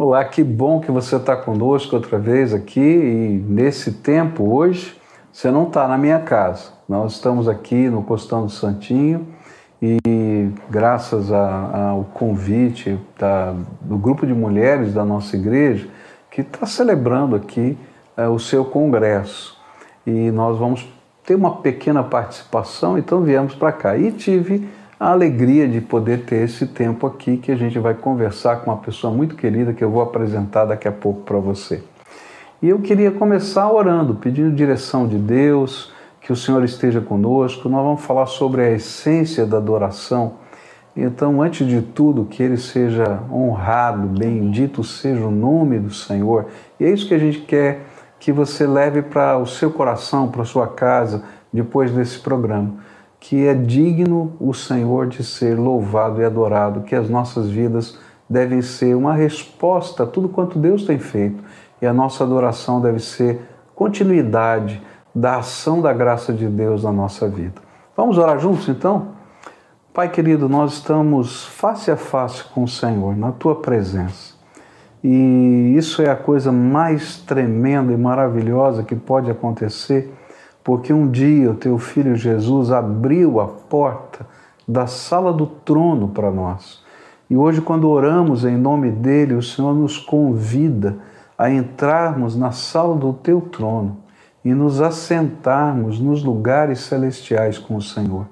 Olá, que bom que você está conosco outra vez aqui. E nesse tempo hoje você não está na minha casa. Nós estamos aqui no Costão do Santinho e graças ao convite da, do grupo de mulheres da nossa igreja que está celebrando aqui é, o seu congresso. E nós vamos ter uma pequena participação, então viemos para cá. E tive a alegria de poder ter esse tempo aqui que a gente vai conversar com uma pessoa muito querida que eu vou apresentar daqui a pouco para você. E eu queria começar orando, pedindo direção de Deus, que o Senhor esteja conosco. Nós vamos falar sobre a essência da adoração. Então, antes de tudo, que ele seja honrado, bendito seja o nome do Senhor. E é isso que a gente quer que você leve para o seu coração, para a sua casa, depois desse programa que é digno o Senhor de ser louvado e adorado, que as nossas vidas devem ser uma resposta a tudo quanto Deus tem feito e a nossa adoração deve ser continuidade da ação da graça de Deus na nossa vida. Vamos orar juntos então? Pai querido, nós estamos face a face com o Senhor, na tua presença. E isso é a coisa mais tremenda e maravilhosa que pode acontecer porque um dia o teu filho Jesus abriu a porta da sala do trono para nós. E hoje, quando oramos em nome dele, o Senhor nos convida a entrarmos na sala do teu trono e nos assentarmos nos lugares celestiais com o Senhor.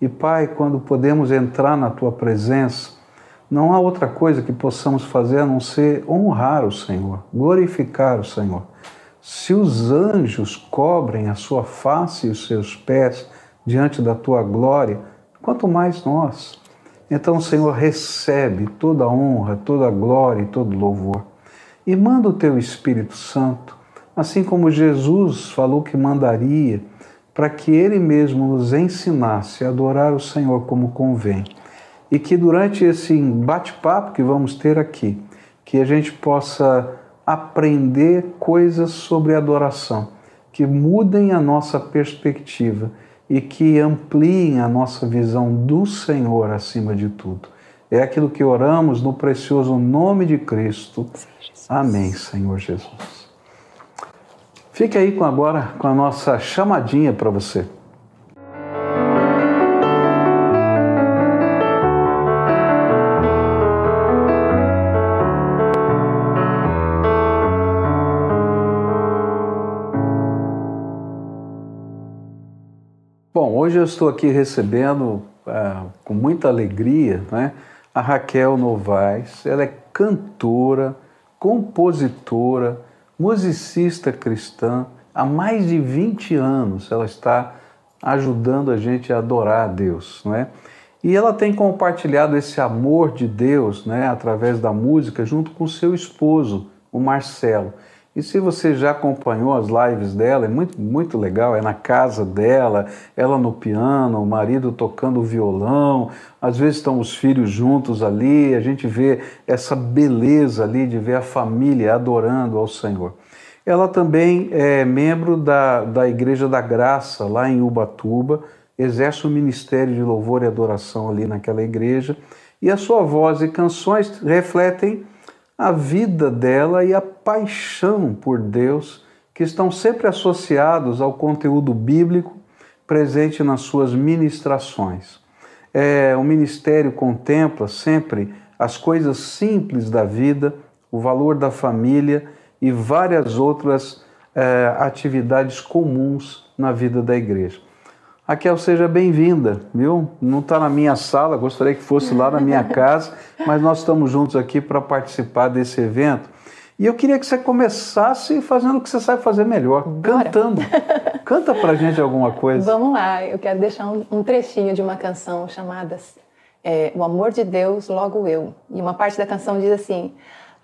E Pai, quando podemos entrar na tua presença, não há outra coisa que possamos fazer a não ser honrar o Senhor, glorificar o Senhor. Se os anjos cobrem a sua face e os seus pés diante da tua glória, quanto mais nós. Então, Senhor, recebe toda a honra, toda a glória e todo louvor. E manda o teu Espírito Santo, assim como Jesus falou que mandaria, para que ele mesmo nos ensinasse a adorar o Senhor como convém. E que durante esse bate-papo que vamos ter aqui, que a gente possa aprender coisas sobre adoração que mudem a nossa perspectiva e que ampliem a nossa visão do Senhor acima de tudo. É aquilo que oramos no precioso nome de Cristo. Amém, Senhor Jesus. Fique aí com agora com a nossa chamadinha para você. Hoje eu estou aqui recebendo é, com muita alegria né, a Raquel Novaes. Ela é cantora, compositora, musicista cristã. Há mais de 20 anos ela está ajudando a gente a adorar a Deus. Né? E ela tem compartilhado esse amor de Deus né, através da música junto com seu esposo, o Marcelo. E se você já acompanhou as lives dela, é muito, muito legal, é na casa dela, ela no piano, o marido tocando violão, às vezes estão os filhos juntos ali, a gente vê essa beleza ali de ver a família adorando ao Senhor. Ela também é membro da, da Igreja da Graça, lá em Ubatuba, exerce o ministério de louvor e adoração ali naquela igreja, e a sua voz e canções refletem a vida dela e a paixão por Deus, que estão sempre associados ao conteúdo bíblico presente nas suas ministrações. É, o ministério contempla sempre as coisas simples da vida, o valor da família e várias outras é, atividades comuns na vida da igreja. Raquel, seja bem-vinda, viu? Não está na minha sala, gostaria que fosse lá na minha casa, mas nós estamos juntos aqui para participar desse evento. E eu queria que você começasse fazendo o que você sabe fazer melhor, Bora. cantando. Canta pra gente alguma coisa. Vamos lá, eu quero deixar um, um trechinho de uma canção chamada é, O Amor de Deus, Logo Eu. E uma parte da canção diz assim: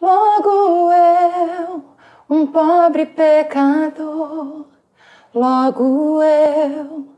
Logo eu, um pobre pecador, logo eu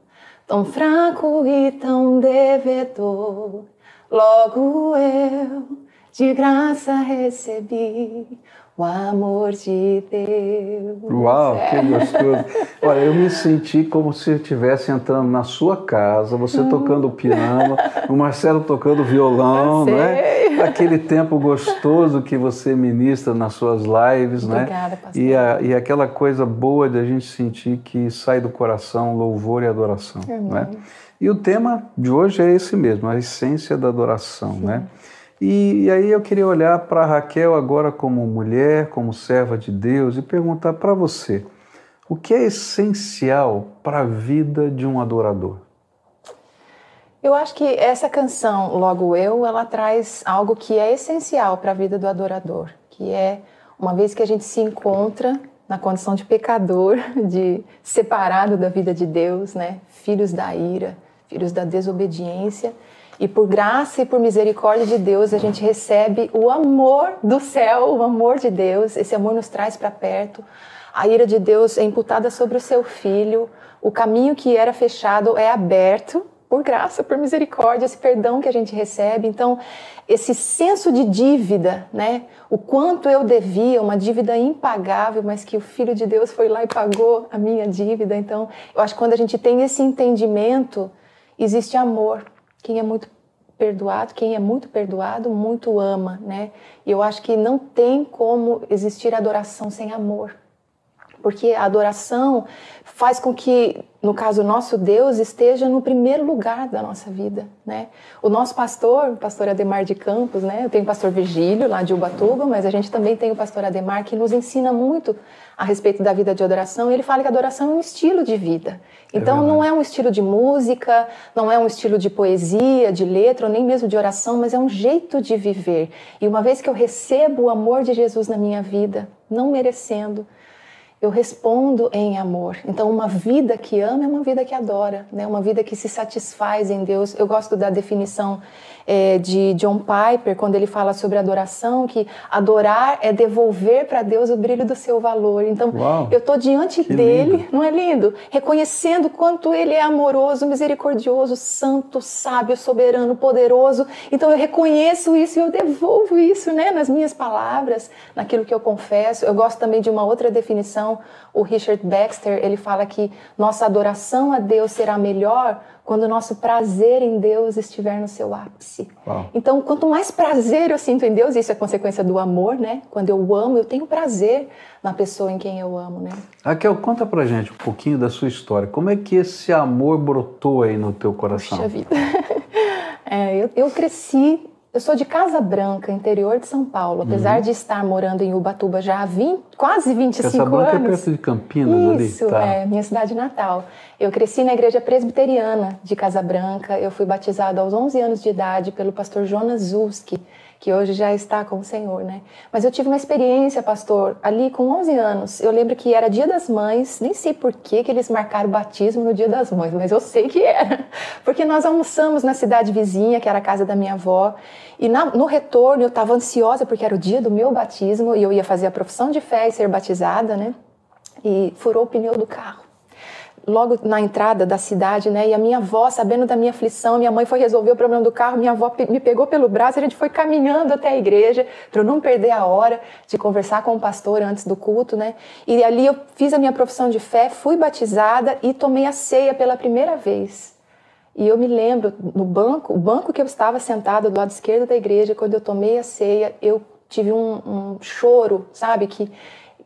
tão fraco e tão devedor. Logo eu, de graça recebi o amor de Deus. Uau, é. que gostoso. Olha, eu me senti como se eu estivesse entrando na sua casa, você hum. tocando piano, o Marcelo tocando violão, né? Aquele tempo gostoso que você ministra nas suas lives, né? Obrigada, né? Pastor. E, a, e aquela coisa boa de a gente sentir que sai do coração louvor e adoração, Amém. né? E o tema de hoje é esse mesmo, a essência da adoração, Sim. né? E, aí eu queria olhar para Raquel agora como mulher, como serva de Deus e perguntar para você: o que é essencial para a vida de um adorador? Eu acho que essa canção, Logo Eu, ela traz algo que é essencial para a vida do adorador, que é uma vez que a gente se encontra na condição de pecador, de separado da vida de Deus, né? Filhos da ira, filhos da desobediência, e por graça e por misericórdia de Deus, a gente recebe o amor do céu, o amor de Deus. Esse amor nos traz para perto. A ira de Deus é imputada sobre o seu filho. O caminho que era fechado é aberto por graça, por misericórdia, esse perdão que a gente recebe. Então, esse senso de dívida, né? O quanto eu devia, uma dívida impagável, mas que o Filho de Deus foi lá e pagou a minha dívida. Então, eu acho que quando a gente tem esse entendimento, existe amor quem é muito perdoado, quem é muito perdoado, muito ama, né? E eu acho que não tem como existir adoração sem amor. Porque a adoração faz com que, no caso, o nosso Deus esteja no primeiro lugar da nossa vida, né? O nosso pastor, o pastor Ademar de Campos, né? Eu tenho o pastor Virgílio, lá de Ubatuba, mas a gente também tem o pastor Ademar, que nos ensina muito a respeito da vida de adoração. E ele fala que adoração é um estilo de vida. É então, é não é um estilo de música, não é um estilo de poesia, de letra, ou nem mesmo de oração, mas é um jeito de viver. E uma vez que eu recebo o amor de Jesus na minha vida, não merecendo, eu respondo em amor. Então, uma vida que ama é uma vida que adora, né? uma vida que se satisfaz em Deus. Eu gosto da definição é, de John Piper, quando ele fala sobre adoração, que adorar é devolver para Deus o brilho do seu valor. Então, Uau, eu estou diante dele, lindo. não é lindo? Reconhecendo quanto ele é amoroso, misericordioso, santo, sábio, soberano, poderoso. Então, eu reconheço isso e eu devolvo isso né, nas minhas palavras, naquilo que eu confesso. Eu gosto também de uma outra definição, o Richard Baxter, ele fala que nossa adoração a Deus será melhor quando o nosso prazer em Deus estiver no seu ápice. Uau. Então, quanto mais prazer eu sinto em Deus, isso é consequência do amor, né? Quando eu amo, eu tenho prazer na pessoa em quem eu amo, né? Raquel, conta pra gente um pouquinho da sua história. Como é que esse amor brotou aí no teu coração? Puxa vida. É, eu, eu cresci eu sou de Casa Branca, interior de São Paulo. Apesar uhum. de estar morando em Ubatuba já há 20, quase 25 Casa Branca anos. é perto de Campinas Isso, ali. Isso, tá. é minha cidade natal. Eu cresci na igreja presbiteriana de Casa Branca. Eu fui batizado aos 11 anos de idade pelo pastor Jonas Zuski que hoje já está com o Senhor, né? Mas eu tive uma experiência, pastor, ali com 11 anos. Eu lembro que era Dia das Mães, nem sei por que, que eles marcaram o batismo no Dia das Mães, mas eu sei que era. Porque nós almoçamos na cidade vizinha, que era a casa da minha avó, e na, no retorno eu estava ansiosa porque era o dia do meu batismo e eu ia fazer a profissão de fé e ser batizada, né? E furou o pneu do carro logo na entrada da cidade, né? E a minha avó, sabendo da minha aflição, minha mãe foi resolver o problema do carro, minha avó me pegou pelo braço, a gente foi caminhando até a igreja para não perder a hora de conversar com o pastor antes do culto, né? E ali eu fiz a minha profissão de fé, fui batizada e tomei a ceia pela primeira vez. E eu me lembro no banco, o banco que eu estava sentada do lado esquerdo da igreja, quando eu tomei a ceia, eu tive um, um choro, sabe, que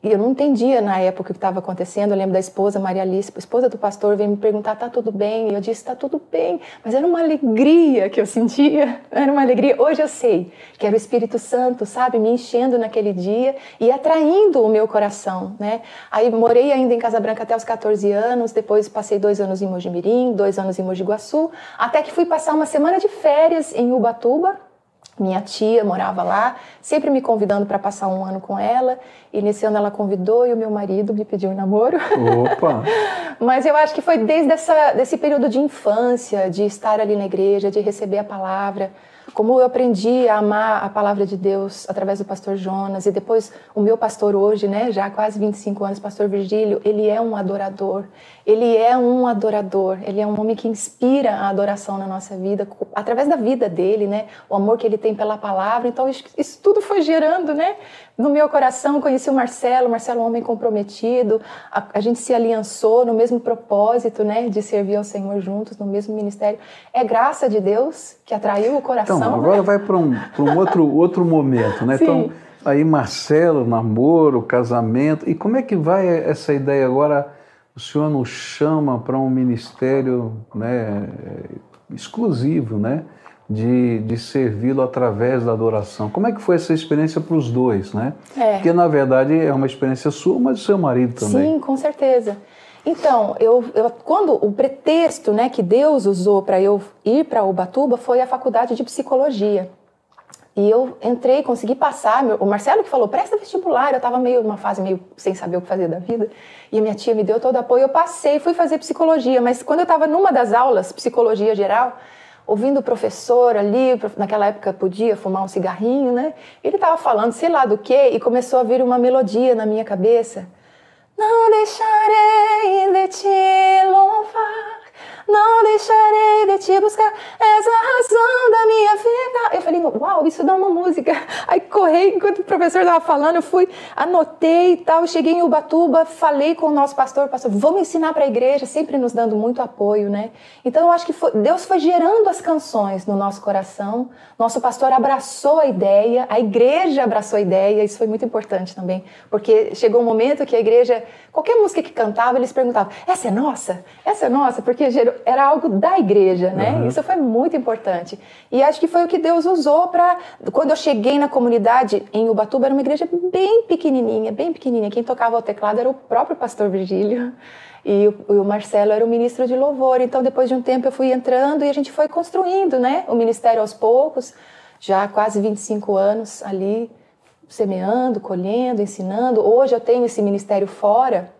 e eu não entendia na época o que estava acontecendo. Eu lembro da esposa, Maria Alice, a esposa do pastor, veio me perguntar: tá tudo bem? E eu disse: tá tudo bem. Mas era uma alegria que eu sentia, era uma alegria. Hoje eu sei que era o Espírito Santo, sabe, me enchendo naquele dia e atraindo o meu coração, né? Aí morei ainda em Casa Branca até os 14 anos, depois passei dois anos em Mojimirim, dois anos em Mogi Guaçu, até que fui passar uma semana de férias em Ubatuba, minha tia morava lá, sempre me convidando para passar um ano com ela. E nesse ano ela convidou e o meu marido me pediu um namoro. Opa! Mas eu acho que foi desde essa, desse período de infância, de estar ali na igreja, de receber a palavra. como eu aprendi a amar a palavra de Deus através do pastor Jonas e depois o meu pastor hoje, né, já há quase 25 anos, pastor Virgílio, ele é um adorador. Ele é um adorador, ele é um homem que inspira a adoração na nossa vida, através da vida dele, né? O amor que ele tem pela palavra. Então, isso, tudo foi gerando, né? No meu coração, conheci o Marcelo, Marcelo é um homem comprometido, a, a, gente se aliançou no mesmo propósito, né? De servir ao Senhor juntos, no mesmo ministério. É graça de Deus que atraiu o coração. Então, agora né? vai para um, um outro, outro momento, né? Sim. Então, aí Marcelo, namoro, casamento. E como é que vai essa ideia agora? O Senhor nos chama para um ministério né, exclusivo, né? De, de servi-lo através da adoração. Como é que foi essa experiência para os dois, né? É. Porque na verdade é uma experiência sua, mas do seu marido também. Sim, com certeza. Então, eu, eu, quando o pretexto né, que Deus usou para eu ir para Ubatuba foi a faculdade de psicologia. E eu entrei, consegui passar. o Marcelo que falou, presta vestibular. Eu estava meio numa fase meio sem saber o que fazer da vida. E a minha tia me deu todo apoio. Eu passei, fui fazer psicologia. Mas quando eu estava numa das aulas, psicologia geral, ouvindo o professor ali, naquela época podia fumar um cigarrinho, né? Ele estava falando sei lá do que e começou a vir uma melodia na minha cabeça. Não deixarei de te louvar não deixarei de te buscar, és a razão da minha vida. Eu falei, uau, isso dá uma música. Aí corri, enquanto o professor estava falando, eu fui, anotei e tal, cheguei em Ubatuba, falei com o nosso pastor, pastor, vamos ensinar para a igreja, sempre nos dando muito apoio, né? Então eu acho que foi, Deus foi gerando as canções no nosso coração, nosso pastor abraçou a ideia, a igreja abraçou a ideia, isso foi muito importante também, porque chegou um momento que a igreja, qualquer música que cantava, eles perguntavam, essa é nossa? Essa é nossa? Porque gerou, era algo da igreja, né? Uhum. Isso foi muito importante. E acho que foi o que Deus usou para. Quando eu cheguei na comunidade em Ubatuba, era uma igreja bem pequenininha, bem pequenininha. Quem tocava o teclado era o próprio pastor Virgílio. E o, Marcelo era o ministro de louvor. Então, depois de um tempo, eu fui entrando e a gente foi construindo, né? O ministério aos poucos, já há quase 25 anos ali, semeando, colhendo, ensinando. Hoje eu tenho esse ministério fora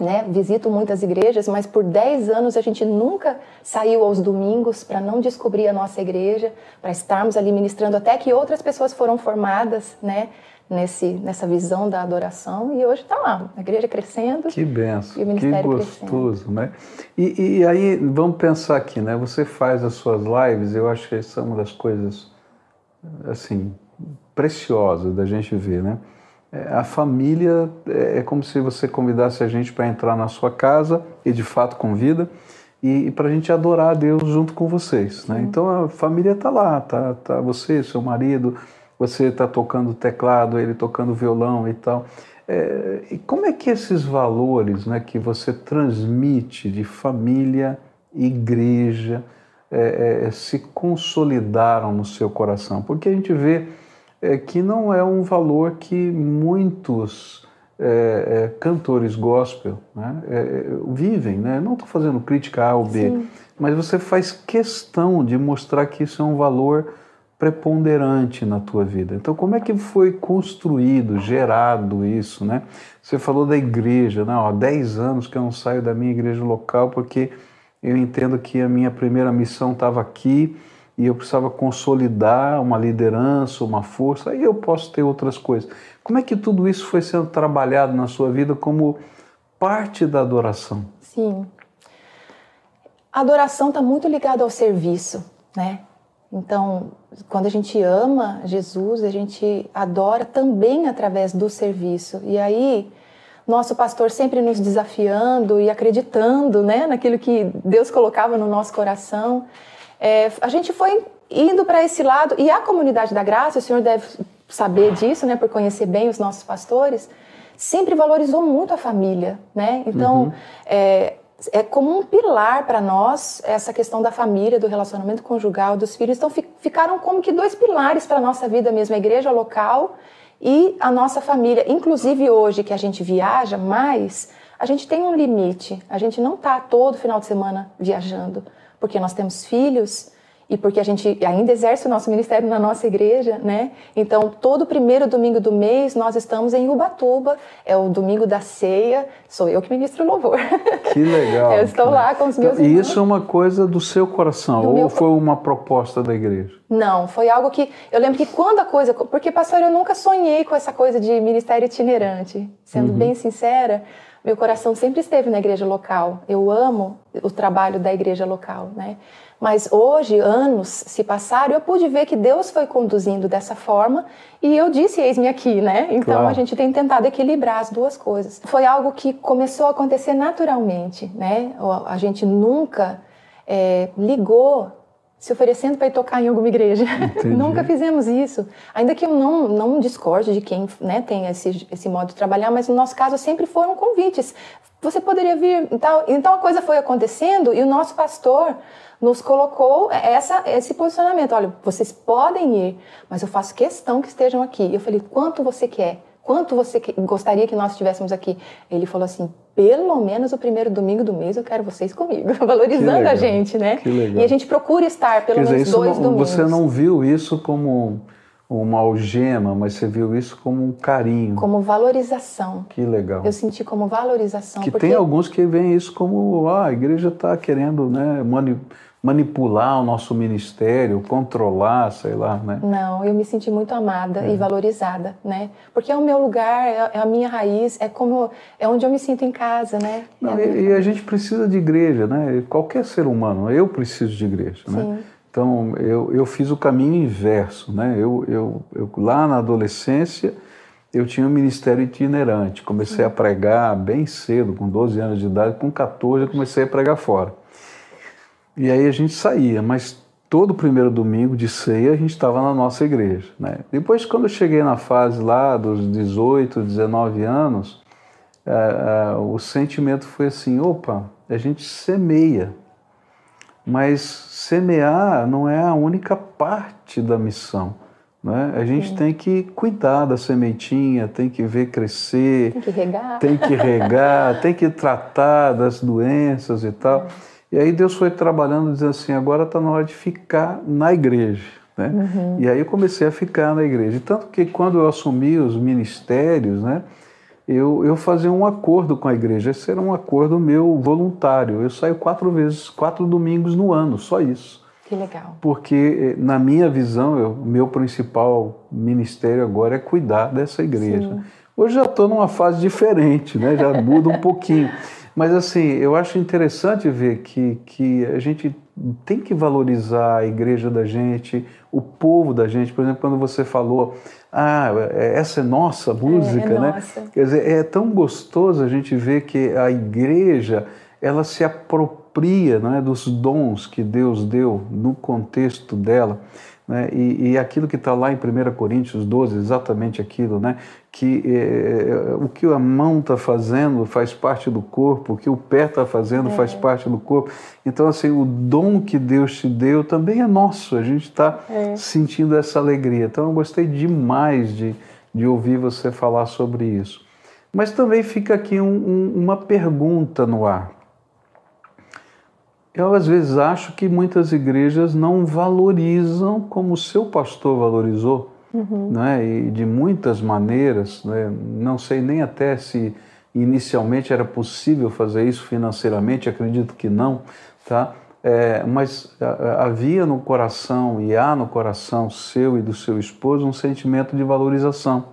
né? Visito muitas igrejas, mas por 10 anos a gente nunca saiu aos domingos para não descobrir a nossa igreja, para estarmos ali ministrando até que outras pessoas foram formadas, né? Nesse, nessa visão da adoração e hoje está lá, a igreja crescendo. Que benção, que gostoso, crescendo. né? E, e aí, vamos pensar aqui, né? Você faz as suas lives, eu acho que essa é uma das coisas, assim, preciosas da gente ver, né? É, a família é, é como se você convidasse a gente para entrar na sua casa e de fato convida e, e para a gente adorar a Deus junto com vocês, né? Então a família está lá, tá, tá você, seu marido, você está tocando teclado, ele tocando violão e tal. É, e como é que esses valores, né, que você transmite de família, igreja, é, é, se consolidaram no seu coração? Porque a gente vê é, que não é um valor que muitos é, é, cantores gospel né, é, é, vivem. Né? Não estou fazendo crítica A ou B, Sim. mas você faz questão de mostrar que isso é um valor preponderante na tua vida. Então, como é que foi construído, gerado isso, né? Você falou da igreja, né? Há 10 anos que eu não saio da minha igreja local porque eu entendo que a minha primeira missão estava aqui e eu precisava consolidar uma liderança, uma força, aí eu posso ter outras coisas. Como é que tudo isso foi sendo trabalhado na sua vida como parte da adoração? Sim. A adoração está muito ligada ao serviço, né? Então, quando a gente ama Jesus, a gente adora também através do serviço. E aí, nosso pastor sempre nos desafiando e acreditando, né, naquilo que Deus colocava no nosso coração. É, a gente foi indo para esse lado, e a comunidade da graça, o senhor deve saber disso, né, por conhecer bem os nossos pastores, sempre valorizou muito a família, né? Então, uhum. é, é como um pilar para nós essa questão da família, do relacionamento conjugal, dos filhos. Então, ficaram como que dois pilares para a nossa vida mesmo, a igreja local e a nossa família. Inclusive hoje que a gente viaja mais, a gente tem um limite. A gente não está todo final de semana viajando porque nós temos filhos e porque a gente ainda exerce o nosso ministério na nossa igreja, né? Então, todo primeiro domingo do mês nós estamos em Ubatuba, é o domingo da ceia, sou eu que ministro o louvor. Que legal. eu estou lá com os meus então, irmãos. E isso é uma coisa do seu coração, Do ou meu foi uma proposta da igreja? Não, foi algo que eu lembro que quando a coisa, porque pastor, eu nunca sonhei com essa coisa de ministério itinerante, sendo bem sincera, meu coração sempre esteve na igreja local. Eu amo o trabalho da igreja local, né? Mas hoje, anos se passaram, eu pude ver que Deus foi conduzindo dessa forma e eu disse, eis-me aqui, né? Então Claro. a gente tem tentado equilibrar as duas coisas. Foi algo que começou a acontecer naturalmente, né? A gente nunca eh, ligou se oferecendo para ir tocar em alguma igreja. Nunca fizemos isso. Ainda que eu não, não discorde de quem né, tem esse, esse modo de trabalhar, mas no nosso caso sempre foram convites. Você poderia vir. Então, então a coisa foi acontecendo e o nosso pastor nos colocou essa, esse posicionamento. Olha, vocês podem ir, mas eu faço questão que estejam aqui. Eu falei, quanto você quer? Quanto você gostaria que nós estivéssemos aqui? Ele falou assim, pelo menos o primeiro domingo do mês eu quero vocês comigo, valorizando legal, a gente, né? que legal. E a gente procura estar pelo dizer, menos dois não- domingos. você não viu isso como uma algema, mas você viu isso como um carinho. Como valorização. Que legal. Eu senti como valorização. Que porque tem alguns que veem isso como ah, a igreja está querendo né, mani- manipular o nosso ministério, controlar, sei lá, né? Não, eu me senti muito amada É. e valorizada, né? Porque é o meu lugar, é é a minha raiz, é como é onde eu me sinto em casa, né? Não, É e, e a gente precisa de igreja, né? Qualquer ser humano, eu preciso de igreja, né? Sim. Então eu, eu fiz o caminho inverso, né? Eu, eu, eu lá na adolescência eu tinha um ministério itinerante, comecei a pregar bem cedo, com 12 anos de idade, com 14 eu comecei a pregar fora. E aí a gente saía, mas todo primeiro domingo de ceia a gente estava na nossa igreja. Né? Depois, quando eu cheguei na fase lá dos 18, 19 anos, eh, eh, o sentimento foi assim: opa, a gente semeia, mas semear não é a única parte da missão. Né? A gente tem que cuidar da sementinha, tem que ver crescer, Tem que regar. tem que regar, tem que tratar das doenças e tal. E aí Deus foi trabalhando, dizendo assim, agora está na hora de ficar na igreja. Né? E aí eu comecei a ficar na igreja. Tanto que quando eu assumi os ministérios, né, eu, eu fazia um acordo com a igreja. Esse era um acordo meu voluntário. Eu saio quatro vezes, quatro domingos no ano, só isso Que legal. porque eh, na minha visão, eu, meu principal ministério agora é cuidar dessa igreja. Hoje já estou numa fase diferente, né? já muda um pouquinho. Mas assim, eu acho interessante ver que, que a gente tem que valorizar a igreja da gente, o povo da gente. Por exemplo, quando você falou, ah, essa é nossa música, né? nossa. Quer dizer, é tão gostoso a gente ver que a igreja ela se apropria né, dos dons que Deus deu no contexto dela. Né, e, e aquilo que está lá em 1 Coríntios 12, exatamente aquilo, né, que eh, o que a mão está fazendo faz parte do corpo, o que o pé está fazendo faz parte do corpo. Então, assim, o dom que Deus te deu também é nosso, a gente está sentindo essa alegria. Então, eu gostei demais de, de ouvir você falar sobre isso. Mas também fica aqui um- um- uma pergunta no ar. Eu, às vezes, acho que muitas igrejas não valorizam como o seu pastor valorizou, né? e de muitas maneiras. Né? Não sei nem até se inicialmente era possível fazer isso financeiramente, acredito que não, tá? É, mas havia no coração e há no coração seu e do seu esposo um sentimento de valorização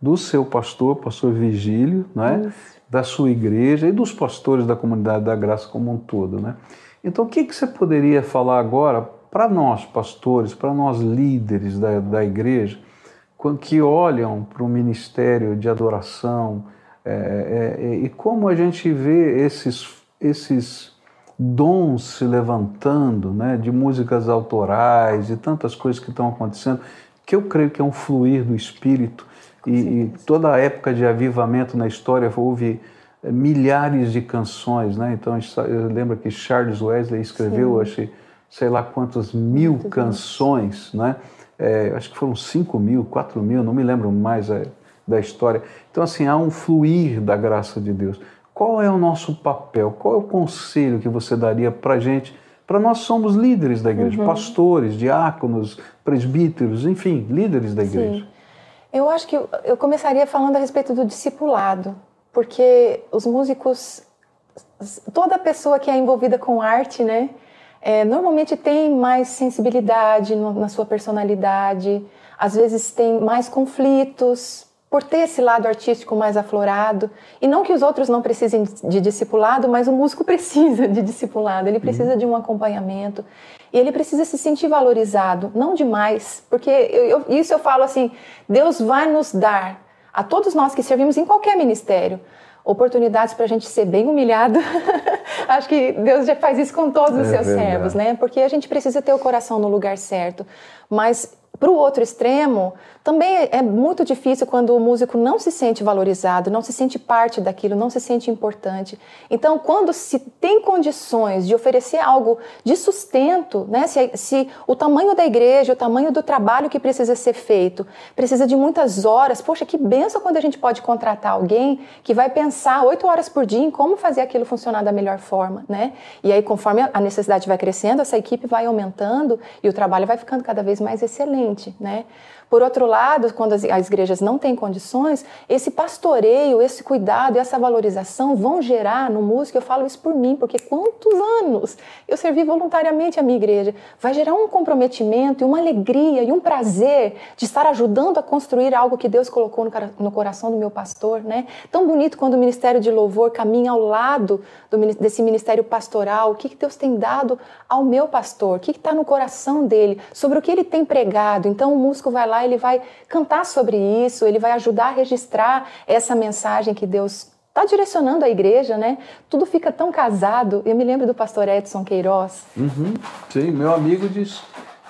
do seu pastor, pastor Vigílio, né? da sua igreja e dos pastores da comunidade da graça como um todo. Né? Então, o que, que você poderia falar agora para nós, pastores, para nós líderes da, da igreja, que olham para o ministério de adoração é, é, e como a gente vê esses, esses dons se levantando, né, de músicas autorais e tantas coisas que estão acontecendo, que eu creio que é um fluir do Espírito. E, e toda a época de avivamento na história houve eh, milhares de canções, né? Então a gente sa- eu lembro que Charles Wesley escreveu, acho, sei lá quantas mil canções, né? É, acho que foram 5 mil, 4 mil, não me lembro mais é, da história. Então, assim, há um fluir da graça de Deus. Qual é o nosso papel? Qual é o conselho que você daria para a gente para nós somos líderes da igreja, uhum. pastores, diáconos, presbíteros, enfim, líderes da igreja. Sim. Eu acho que eu começaria falando a respeito do discipulado, porque os músicos, toda pessoa que é envolvida com arte, né, é, normalmente tem mais sensibilidade no, na sua personalidade, às vezes tem mais conflitos, por ter esse lado artístico mais aflorado. E não que os outros não precisem de discipulado, mas o músico precisa de discipulado, ele precisa uhum. de um acompanhamento. E ele precisa se sentir valorizado, não demais, porque eu, eu, isso eu falo assim: Deus vai nos dar, a todos nós que servimos em qualquer ministério, oportunidades para a gente ser bem humilhado. Acho que Deus já faz isso com todos os é seus verdade. servos, né? Porque a gente precisa ter o coração no lugar certo. Mas para o outro extremo, também é muito difícil quando o músico não se sente valorizado, não se sente parte daquilo, não se sente importante. Então, quando se tem condições de oferecer algo de sustento, né, se, se o tamanho da igreja, o tamanho do trabalho que precisa ser feito, precisa de muitas horas, poxa, que benção quando a gente pode contratar alguém que vai pensar oito horas por dia em como fazer aquilo funcionar da melhor forma, né? E aí, conforme a necessidade vai crescendo, essa equipe vai aumentando e o trabalho vai ficando cada vez mais excelente né? Por outro lado, quando as, as igrejas não têm condições, esse pastoreio, esse cuidado, essa valorização vão gerar no músico, eu falo isso por mim, porque quantos anos eu servi voluntariamente a minha igreja, vai gerar um comprometimento e uma alegria e um prazer de estar ajudando a construir algo que Deus colocou no, no coração do meu pastor, né? Tão bonito quando o ministério de louvor caminha ao lado do, desse ministério pastoral, o que, que Deus tem dado ao meu pastor, o que está no coração dele, sobre o que ele tem pregado. Então o músico vai lá lá, ele vai cantar sobre isso, ele vai ajudar a registrar essa mensagem que Deus está direcionando a igreja, né? Tudo fica tão casado. Eu me lembro do pastor Edson Queiroz. Uhum. Sim, meu amigo de,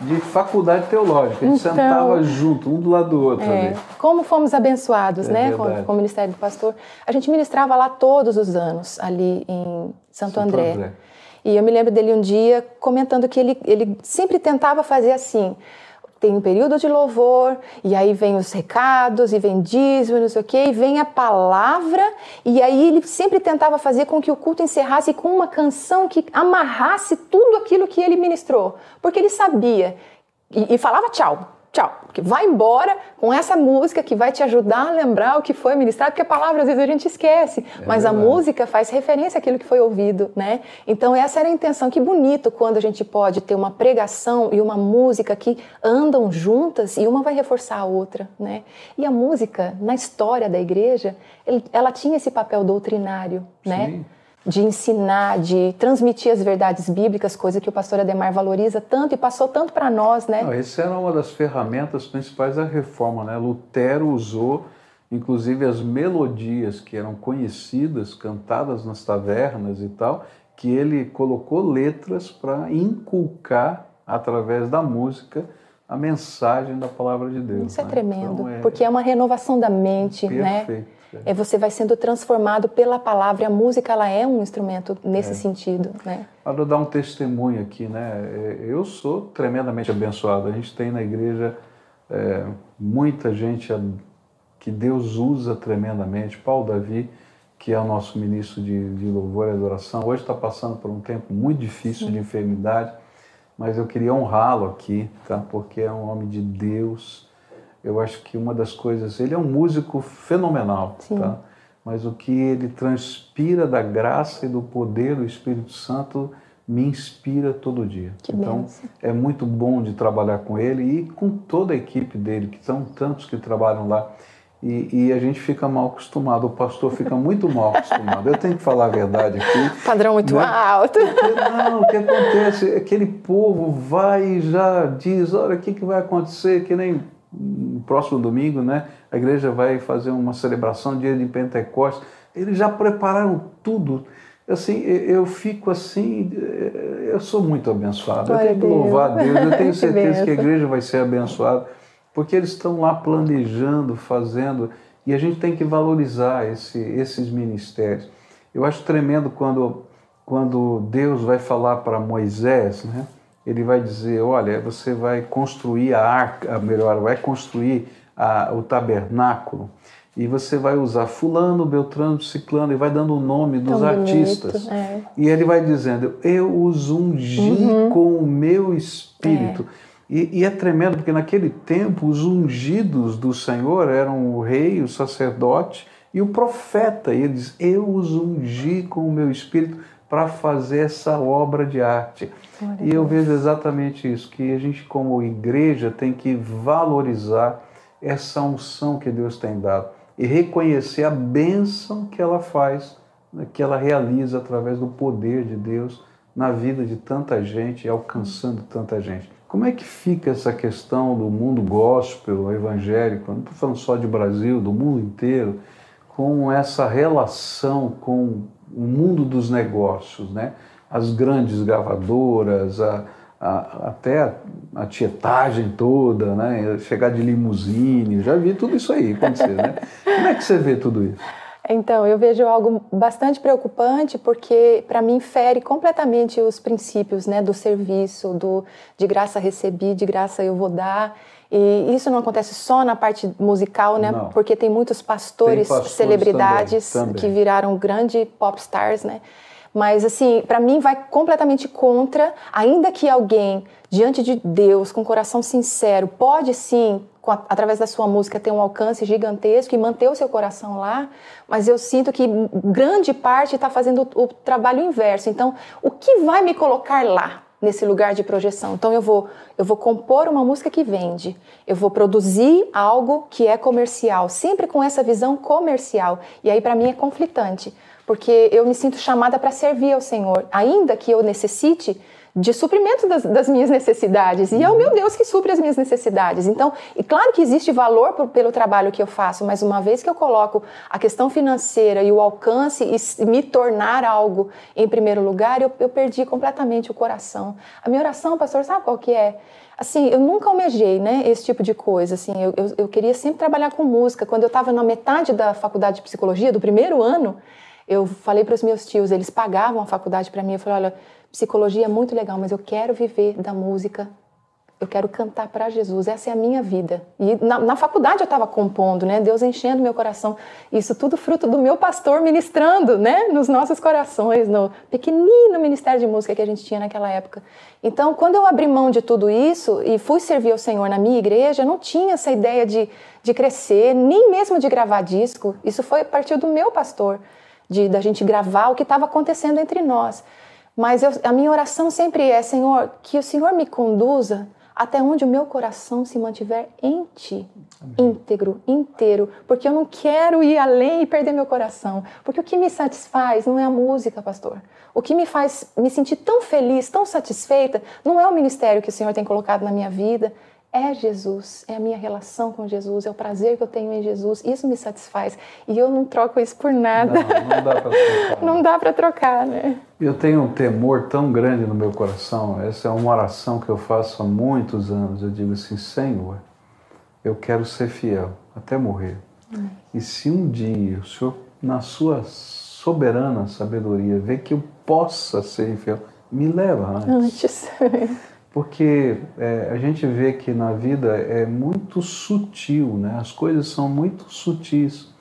de faculdade teológica. A gente então, sentava junto, um do lado do outro. É, ali. como fomos abençoados, é né? Com, com, o Ministério do Pastor. A gente ministrava lá todos os anos, ali em Santo, Santo André. André. E eu me lembro dele um dia comentando que ele, ele sempre tentava fazer assim tem um período de louvor, e aí vem os recados, e vem dízimo, não sei o quê, e vem a palavra, e aí ele sempre tentava fazer com que o culto encerrasse com uma canção que amarrasse tudo aquilo que ele ministrou, porque ele sabia, e, e falava tchau, tchau. Porque vai embora com essa música que vai te ajudar a lembrar o que foi ministrado, porque a palavra às vezes a gente esquece, é mas verdade. a música faz referência àquilo que foi ouvido, né? Então essa era a intenção. Que bonito quando a gente pode ter uma pregação e uma música que andam juntas e uma vai reforçar a outra, né? E a música, na história da igreja, ela tinha esse papel doutrinário, né? De ensinar, de transmitir as verdades bíblicas, coisa que o pastor Ademar valoriza tanto e passou tanto para nós, né? Não, essa era uma das ferramentas principais da reforma, né? Lutero usou, inclusive, as melodias que eram conhecidas, cantadas nas tavernas e tal, que ele colocou letras para inculcar através da música a mensagem da palavra de Deus. Isso é né? é tremendo, então, é... porque é uma renovação da mente, né? Perfeito. né? É você vai sendo transformado pela palavra. E a música ela é um instrumento nesse é. sentido, né? Para dar um testemunho aqui, né? É, eu sou tremendamente abençoado. A gente tem na igreja é, muita gente que Deus usa tremendamente. Paulo Davi, que é o nosso ministro de, de louvor e adoração, hoje está passando por um tempo muito difícil Sim. de enfermidade, mas eu queria honrá-lo aqui, tá? Porque é um homem de Deus eu acho que uma das coisas, ele é um músico fenomenal, Sim. tá? Mas o que ele transpira da graça e do poder do Espírito Santo me inspira todo dia. Que então benção. é muito bom de trabalhar com ele e com toda a equipe dele, que são tantos que trabalham lá. E, e, a gente fica mal acostumado, o pastor fica muito mal acostumado. Eu tenho que falar a verdade aqui. Padrão muito né? alto. Porque, não, o que acontece? Aquele povo vai e já diz: olha, o que, que vai acontecer? Que nem no próximo domingo, né, a igreja vai fazer uma celebração, dia de Pentecostes. Eles já prepararam tudo. Assim, eu fico assim, eh, eu sou muito abençoado. Glória eu tenho que louvar a Deus. Eu tenho certeza que, que a igreja vai ser abençoada, porque eles estão lá planejando, fazendo, e a gente tem que valorizar esse, esses ministérios. Eu acho tremendo quando, quando Deus vai falar para Moisés, né? Ele vai dizer, olha, você vai construir a arca, melhor, vai construir a, o tabernáculo. e você vai usar fulano, beltrano, ciclano e vai dando o nome dos Tão artistas. bonito, é. E ele vai dizendo: Eu os ungi Uhum. com o meu espírito. E, e é tremendo, porque naquele tempo os ungidos do Senhor eram o rei, o sacerdote e o profeta. E ele diz: Eu os ungi com o meu espírito para fazer essa obra de arte. Glória E eu vejo exatamente isso, que a gente, como igreja, tem que valorizar essa unção que Deus tem dado e reconhecer a bênção que ela faz, né, que ela realiza através do poder de Deus na vida de tanta gente e alcançando tanta gente. Como é que fica essa questão do mundo gospel, evangélico, não estou falando só de Brasil, do mundo inteiro, com essa relação com o mundo dos negócios, né? As grandes gravadoras, a, a- até a, a tietagem toda, né? Chegar de limusine, já vi tudo isso aí acontecer, né? Como é que você vê tudo isso? Então, eu vejo algo bastante preocupante porque, para mim, fere completamente os princípios né, do serviço, do de graça recebi, de graça eu vou dar. E isso não acontece só na parte musical, né? Não. Porque tem muitos pastores, Tem pastores celebridades também, também. que viraram grande pop stars, né? Mas, assim, para mim vai completamente contra, ainda que alguém, diante de Deus, com coração sincero, pode sim, a- através da sua música, ter um alcance gigantesco e manter o seu coração lá, mas eu sinto que grande parte está fazendo o, o trabalho inverso. Então, o que vai me colocar lá? Nesse lugar de projeção. Então eu vou eu vou compor uma música que vende, eu vou produzir algo que é comercial, sempre com essa visão comercial. E aí para mim é conflitante, porque eu me sinto chamada para servir ao Senhor, ainda que eu necessite de suprimento das, das, minhas necessidades. E é o meu Deus que supre as minhas necessidades. Então, e claro que existe valor por, pelo trabalho que eu faço, mas uma vez que eu coloco a questão financeira e o alcance e me tornar algo em primeiro lugar, eu, eu perdi completamente o coração. A minha oração, pastor, sabe qual que é? Assim, eu nunca almejei, né, esse tipo de coisa, assim, eu, eu, eu queria sempre trabalhar com música. Quando eu estava na metade da faculdade de psicologia, do primeiro ano, eu falei para os meus tios, eles pagavam a faculdade para mim, eu falei, olha, psicologia é muito legal, mas eu quero viver da música, eu quero cantar para Jesus, essa é a minha vida. E na, na faculdade eu estava compondo, né? Deus enchendo meu coração. Isso tudo fruto do meu pastor ministrando, né? Nos nossos corações, no pequenino ministério de música que a gente tinha naquela época. Então, quando eu abri mão de tudo isso e fui servir ao Senhor na minha igreja, eu não tinha essa ideia de, de crescer, nem mesmo de gravar disco. Isso foi a partir do meu pastor, de da gente gravar o que estava acontecendo entre nós. Mas eu, a minha oração sempre é, Senhor, que o Senhor me conduza até onde o meu coração se mantiver em Ti, Amém. íntegro, inteiro, porque eu não quero ir além e perder meu coração. Porque o que me satisfaz não é a música, pastor. O que me faz me sentir tão feliz, tão satisfeita, não é o ministério que o Senhor tem colocado na minha vida, é Jesus, é a minha relação com Jesus, é o prazer que eu tenho em Jesus, isso me satisfaz. E eu não troco isso por nada. Não, não dá para trocar. não dá para trocar, né? Eu tenho um temor tão grande no meu coração, essa é uma oração que eu faço há muitos anos. Eu digo assim: Senhor, eu quero ser fiel até morrer. E se um dia o Senhor, na sua soberana sabedoria, vê que eu possa ser infiel, me leva antes. Antes. Porque é, a gente vê que na vida é muito sutil, né? as coisas são muito sutis.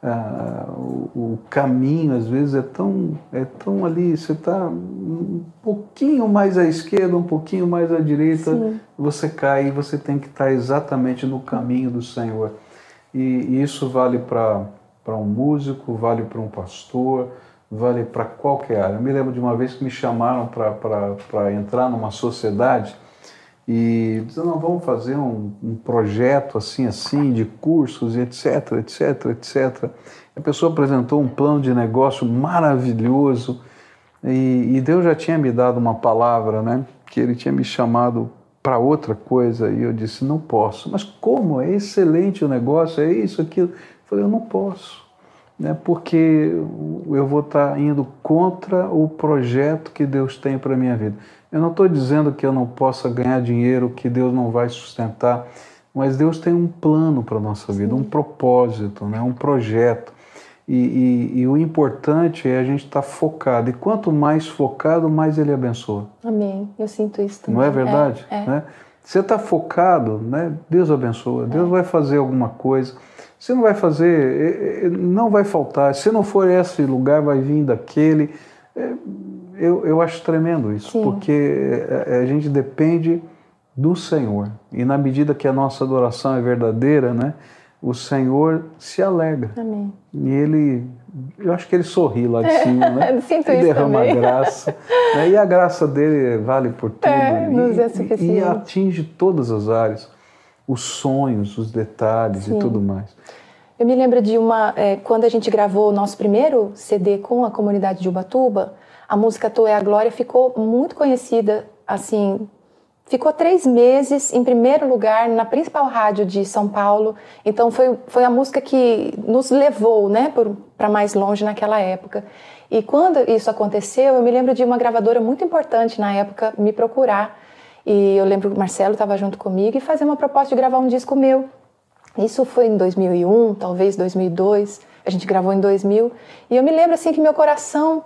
Ah, o, o, caminho às vezes é tão, é tão ali, você está um pouquinho mais à esquerda, um pouquinho mais à direita, Sim. você cai e você tem que estar exatamente no caminho do Senhor. E, e isso vale para um músico, vale para um pastor, vale para qualquer área. Eu me lembro de uma vez que me chamaram para entrar numa sociedade e disseram, não, vamos fazer um, um, projeto assim, assim, de cursos, etc, etc, etc. A pessoa apresentou um plano de negócio maravilhoso e, e Deus já tinha me dado uma palavra, né, que Ele tinha me chamado para outra coisa e eu disse, não posso. Mas como? É excelente o negócio, é isso, aquilo. Eu falei, eu não posso né, porque eu vou estar indo contra o projeto que Deus tem para a minha vida. Eu não estou dizendo que eu não possa ganhar dinheiro, que Deus não vai sustentar, mas Deus tem um plano para a nossa vida, um propósito, né, um projeto. E, e, e, o importante é a gente estar focado. E quanto mais focado, mais Ele abençoa. Amém. Eu sinto isso também. Não é verdade? É, é. Né? Você está focado, né? Deus abençoa, Deus é. vai fazer alguma coisa. Você não vai fazer, não vai faltar. Se não for esse lugar, vai vir daquele. Eu, eu acho tremendo isso, Sim. porque a gente depende do Senhor. E na medida que a nossa adoração é verdadeira, né? o Senhor se alegra. Amém. E ele, eu acho que ele sorri lá de cima, né? Sinto e isso derrama também. graça. Né? E a graça dele vale por tudo. É, e, é suficiente. E atinge todas as áreas, os sonhos, os detalhes Sim. e tudo mais. Eu me lembro de uma, é, quando a gente gravou o nosso primeiro CD com a comunidade de Ubatuba, a música Tu é a Glória ficou muito conhecida, assim, Ficou três meses em primeiro lugar na principal rádio de São Paulo. Então foi, foi a música que nos levou né, para mais longe naquela época. E quando isso aconteceu, eu me lembro de uma gravadora muito importante na época me procurar. E eu lembro que o Marcelo estava junto comigo e fazer uma proposta de gravar um disco meu. Isso foi em 2001, talvez 2002. A gente gravou em 2000. E eu me lembro assim que meu coração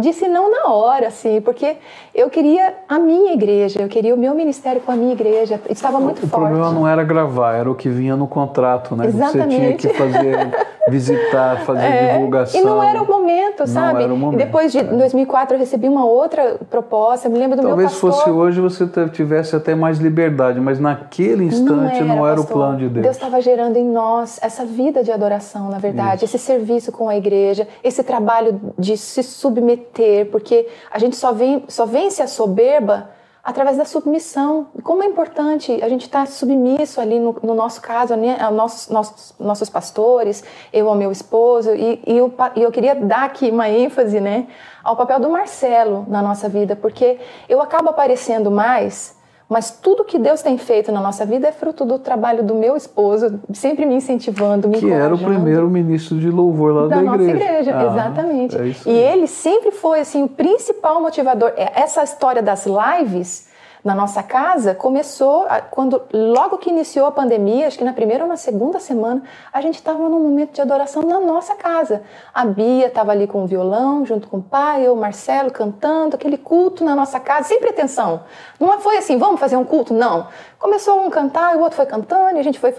disse não na hora, assim, porque eu queria a minha igreja, eu queria o meu ministério com a minha igreja. Estava muito o forte. O problema não era gravar, era o que vinha no contrato, né? Exatamente. Você tinha que fazer, visitar, fazer é, divulgação. E não era o momento, sabe? Não era o momento. E depois de é. 2004 eu recebi uma outra proposta, eu me lembro do Talvez meu pastor. fosse hoje você tivesse até mais liberdade, mas naquele instante não era, não era o plano de Deus. Deus estava gerando em nós essa vida de adoração, na verdade, Isso. esse serviço com a igreja, esse trabalho de se submeter, porque a gente só, vem, só vence a soberba através da submissão. Como é importante a gente estar tá submisso ali, no, no nosso caso, né, aos nossos, nossos, nossos pastores, eu ao meu esposo, e, e, eu, e eu queria dar aqui uma ênfase né, ao papel do Marcelo na nossa vida, porque eu acabo aparecendo mais mas tudo que Deus tem feito na nossa vida é fruto do trabalho do meu esposo, sempre me incentivando, me Que era o primeiro ministro de louvor lá da, da igreja. nossa igreja, ah, exatamente. É e ele sempre foi assim o principal motivador. É, essa história das lives na nossa casa começou quando logo que iniciou a pandemia, acho que na primeira ou na segunda semana, a gente estava num momento de adoração na nossa casa. A Bia estava ali com o violão, junto com o pai, eu, o Marcelo cantando, aquele culto na nossa casa, sem pretensão. Não foi assim, vamos fazer um culto, não. Começou um cantar, o outro foi cantando, e a gente foi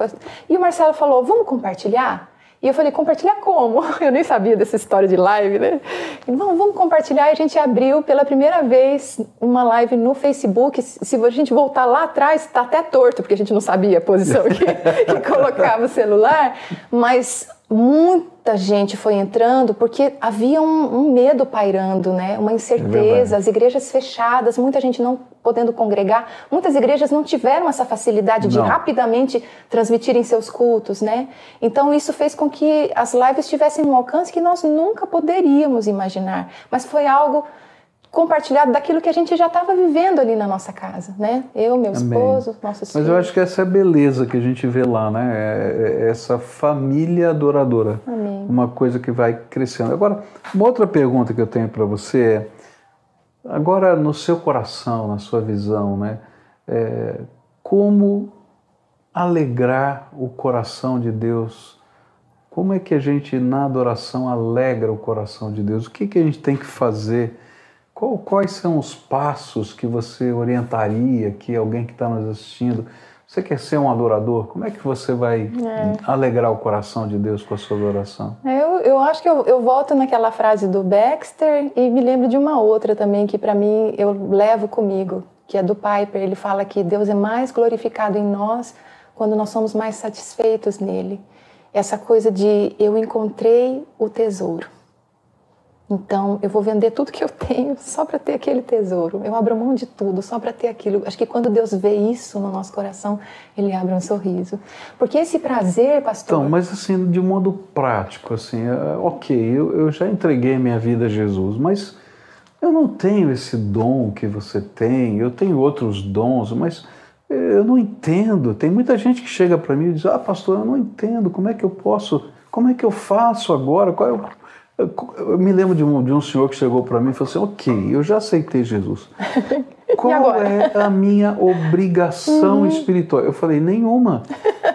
e o Marcelo falou, vamos compartilhar. E eu falei, compartilhar como? Eu nem sabia dessa história de live, né? Vamos, vamos compartilhar. E a gente abriu pela primeira vez uma live no Facebook. Se a gente voltar lá atrás, está até torto, porque a gente não sabia a posição que, que colocava o celular. Mas muita gente foi entrando porque havia um, um medo pairando, né? Uma incerteza, é as igrejas fechadas, muita gente não podendo congregar. Muitas igrejas não tiveram essa facilidade de rapidamente transmitirem seus cultos, né? Então isso fez com que as lives tivessem um alcance que nós nunca poderíamos imaginar. Mas foi algo compartilhado daquilo que a gente já estava vivendo ali na nossa casa, né? Eu, meu esposo, Amém. nossos Mas filhos. eu acho que essa é a beleza que a gente vê lá, né? É, é essa família adoradora. Amém. Uma coisa que vai crescendo. Agora, uma outra pergunta que eu tenho para você é, agora no seu coração, na sua visão, né? É, como alegrar o coração de Deus? Como é que a gente, na adoração, alegra o coração de Deus? O que, que a gente tem que fazer? Qual, quais são os passos que você orientaria que alguém que está nos assistindo? Você quer ser um adorador? Como é que você vai é. alegrar o coração de Deus com a sua adoração? É, eu, eu acho que eu, eu volto naquela frase do Baxter e me lembro de uma outra também que para mim eu levo comigo, que é do Piper. Ele fala que Deus é mais glorificado em nós quando nós somos mais satisfeitos nele. Essa coisa de eu encontrei o tesouro. Então, eu vou vender tudo que eu tenho só para ter aquele tesouro. Eu abro mão de tudo só para ter aquilo. Acho que quando Deus vê isso no nosso coração, ele abre um sorriso. Porque esse prazer, pastor. Então, mas assim, de modo prático, assim, é, ok, eu, eu já entreguei minha vida a Jesus, mas eu não tenho esse dom que você tem, eu tenho outros dons, mas eu não entendo. Tem muita gente que chega para mim e diz: Ah, pastor, eu não entendo, como é que eu posso, como é que eu faço agora? Qual é o eu me lembro de um, de um senhor que chegou para mim e falou assim: Ok, eu já aceitei Jesus. Qual é a minha obrigação uhum. espiritual? Eu falei: Nenhuma.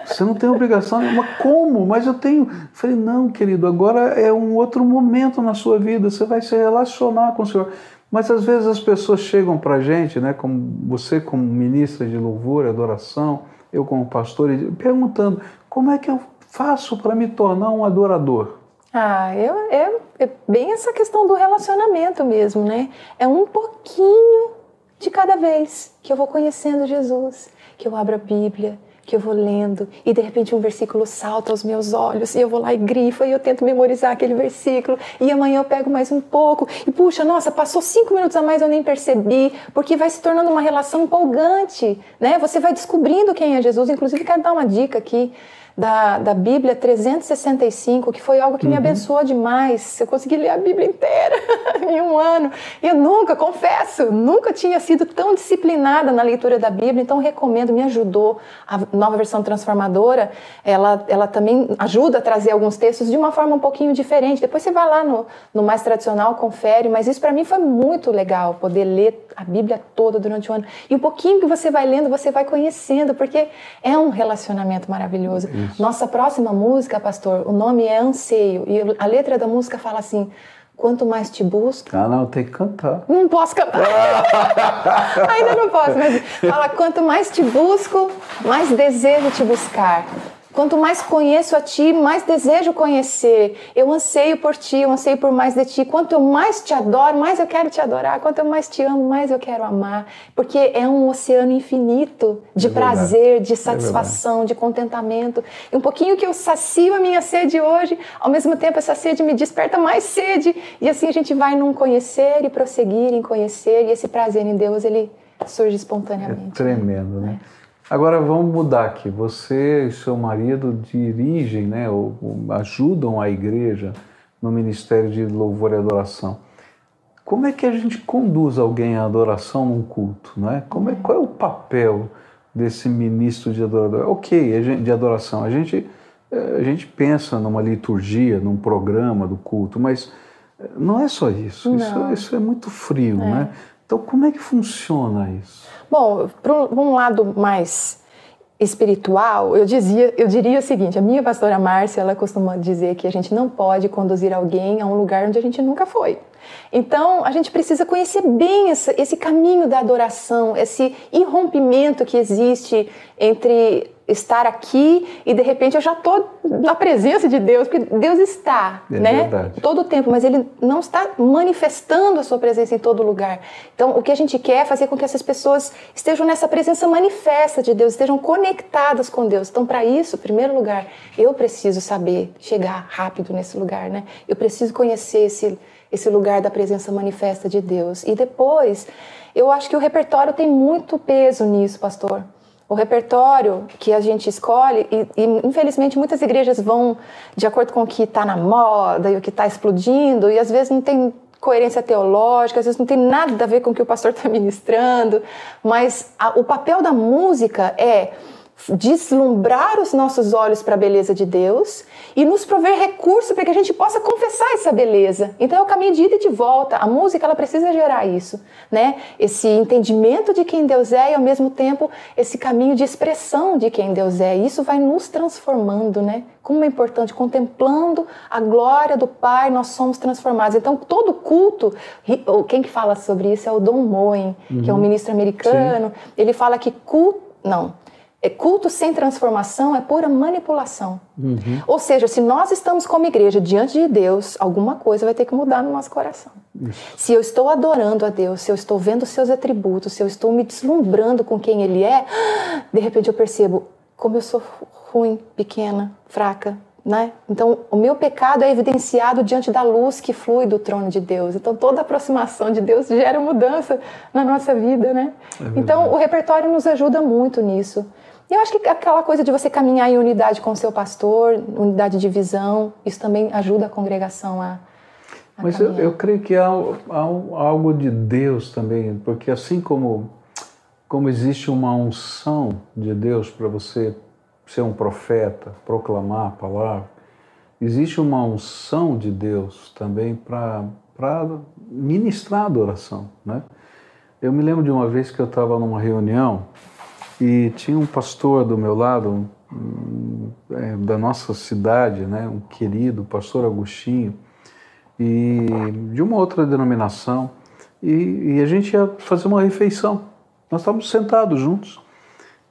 Você não tem obrigação nenhuma. Como? Mas eu tenho. Eu falei: Não, querido, agora é um outro momento na sua vida. Você vai se relacionar com o Senhor. Mas às vezes as pessoas chegam para a gente, né, como você como ministra de louvor e adoração, eu como pastor, perguntando como é que eu faço para me tornar um adorador? Ah, eu, é, é bem essa questão do relacionamento mesmo, né? É um pouquinho de cada vez que eu vou conhecendo Jesus, que eu abro a Bíblia, que eu vou lendo e de repente um versículo salta aos meus olhos e eu vou lá e grifo e eu tento memorizar aquele versículo e amanhã eu pego mais um pouco e puxa, nossa, passou cinco minutos a mais eu nem percebi, porque vai se tornando uma relação empolgante, né? Você vai descobrindo quem é Jesus. Inclusive quero dar uma dica aqui da, da Bíblia 365, que foi algo que uhum. me abençoou demais. Eu consegui ler a Bíblia inteira em um ano. E eu nunca, confesso, nunca tinha sido tão disciplinada na leitura da Bíblia, então recomendo, me ajudou. A nova versão transformadora, ela, ela também ajuda a trazer alguns textos de uma forma um pouquinho diferente. Depois você vai lá no, no mais tradicional, confere, mas isso para mim foi muito legal, poder ler a Bíblia toda durante o ano. E um pouquinho que você vai lendo, você vai conhecendo, porque é um relacionamento maravilhoso. Isso. Nossa próxima música, pastor, o nome é Anseio. E a letra da música fala assim: Quanto mais te busco. Ah, não, tem que cantar. Não posso cantar. Ainda não posso, mas fala: quanto mais te busco, mais desejo te buscar. Quanto mais conheço a Ti, mais desejo conhecer. Eu anseio por Ti, eu anseio por mais de Ti. Quanto eu mais te adoro, mais eu quero te adorar. Quanto eu mais te amo, mais eu quero amar. Porque é um oceano infinito de é prazer, de é satisfação, é de contentamento. E um pouquinho que eu sacio a minha sede hoje, ao mesmo tempo essa sede me desperta mais sede. E assim a gente vai num conhecer e prosseguir em conhecer. E esse prazer em Deus, ele surge espontaneamente. É tremendo, né? É. Agora vamos mudar aqui. Você e seu marido dirigem, né, ou, ou ajudam a igreja no ministério de louvor e adoração. Como é que a gente conduz alguém à adoração num culto, né? Como é, qual é o papel desse ministro de adoração? Ok, de adoração. A gente eh, a gente pensa numa liturgia, num programa do culto, mas eh, não é só isso. Isso, isso, é muito frio, é. né? Então, como é que funciona isso? Bom, para um lado mais espiritual, eu dizia, eu diria o seguinte: a minha pastora Márcia, ela costuma dizer que a gente não pode conduzir alguém a um lugar onde a gente nunca foi. Então, a gente precisa conhecer bem esse, esse caminho da adoração, esse irrompimento que existe entre estar aqui e de repente eu já estou na presença de Deus, porque Deus está, é né? Verdade. Todo o tempo, mas Ele não está manifestando a sua presença em todo lugar. Então, o que a gente quer é fazer com que essas pessoas estejam nessa presença manifesta de Deus, estejam conectadas com Deus. Então, para isso, em primeiro lugar, eu preciso saber chegar rápido nesse lugar, né? Eu preciso conhecer esse esse lugar da presença manifesta de Deus. E depois, eu acho que o repertório tem muito peso nisso, pastor. O repertório que a gente escolhe, e, e infelizmente muitas igrejas vão de acordo com o que está na moda e o que está explodindo, e às vezes não tem coerência teológica, às vezes não tem nada a ver com o que o pastor está ministrando, mas a, o papel da música é deslumbrar os nossos olhos para a beleza de Deus e nos prover recurso para que a gente possa confessar essa beleza. Então é o caminho de ida e de volta. A música ela precisa gerar isso, né? Esse entendimento de quem Deus é e ao mesmo tempo esse caminho de expressão de quem Deus é. Isso vai nos transformando, né? Como é importante contemplando a glória do Pai, nós somos transformados. Então todo culto, quem que fala sobre isso é o Don Moen, uhum. que é um uhum. ministro americano. Sim. Ele fala que culto, não, é culto sem transformação é pura manipulação. Uhum. Ou seja, se nós estamos como igreja diante de Deus, alguma coisa vai ter que mudar no nosso coração. Isso. Se eu estou adorando a Deus, se eu estou vendo os seus atributos, se eu estou me deslumbrando com quem Ele é, de repente eu percebo como eu sou ruim, pequena, fraca, né? Então, o meu pecado é evidenciado diante da luz que flui do trono de Deus. Então, toda aproximação de Deus gera mudança na nossa vida, né? É então, o repertório nos ajuda muito nisso. Eu acho que aquela coisa de você caminhar em unidade com o seu pastor, unidade de visão, isso também ajuda a congregação a. a Mas eu, eu, creio que há, há, algo de Deus também, porque assim como, como existe uma unção de Deus para você ser um profeta, proclamar a palavra, existe uma unção de Deus também para ministrar a adoração. Né? Eu me lembro de uma vez que eu estava numa reunião e tinha um pastor do meu lado, é, da nossa cidade, né, um querido, pastor Agostinho, e de uma outra denominação. e, e a gente ia fazer uma refeição. Nós estávamos sentados juntos.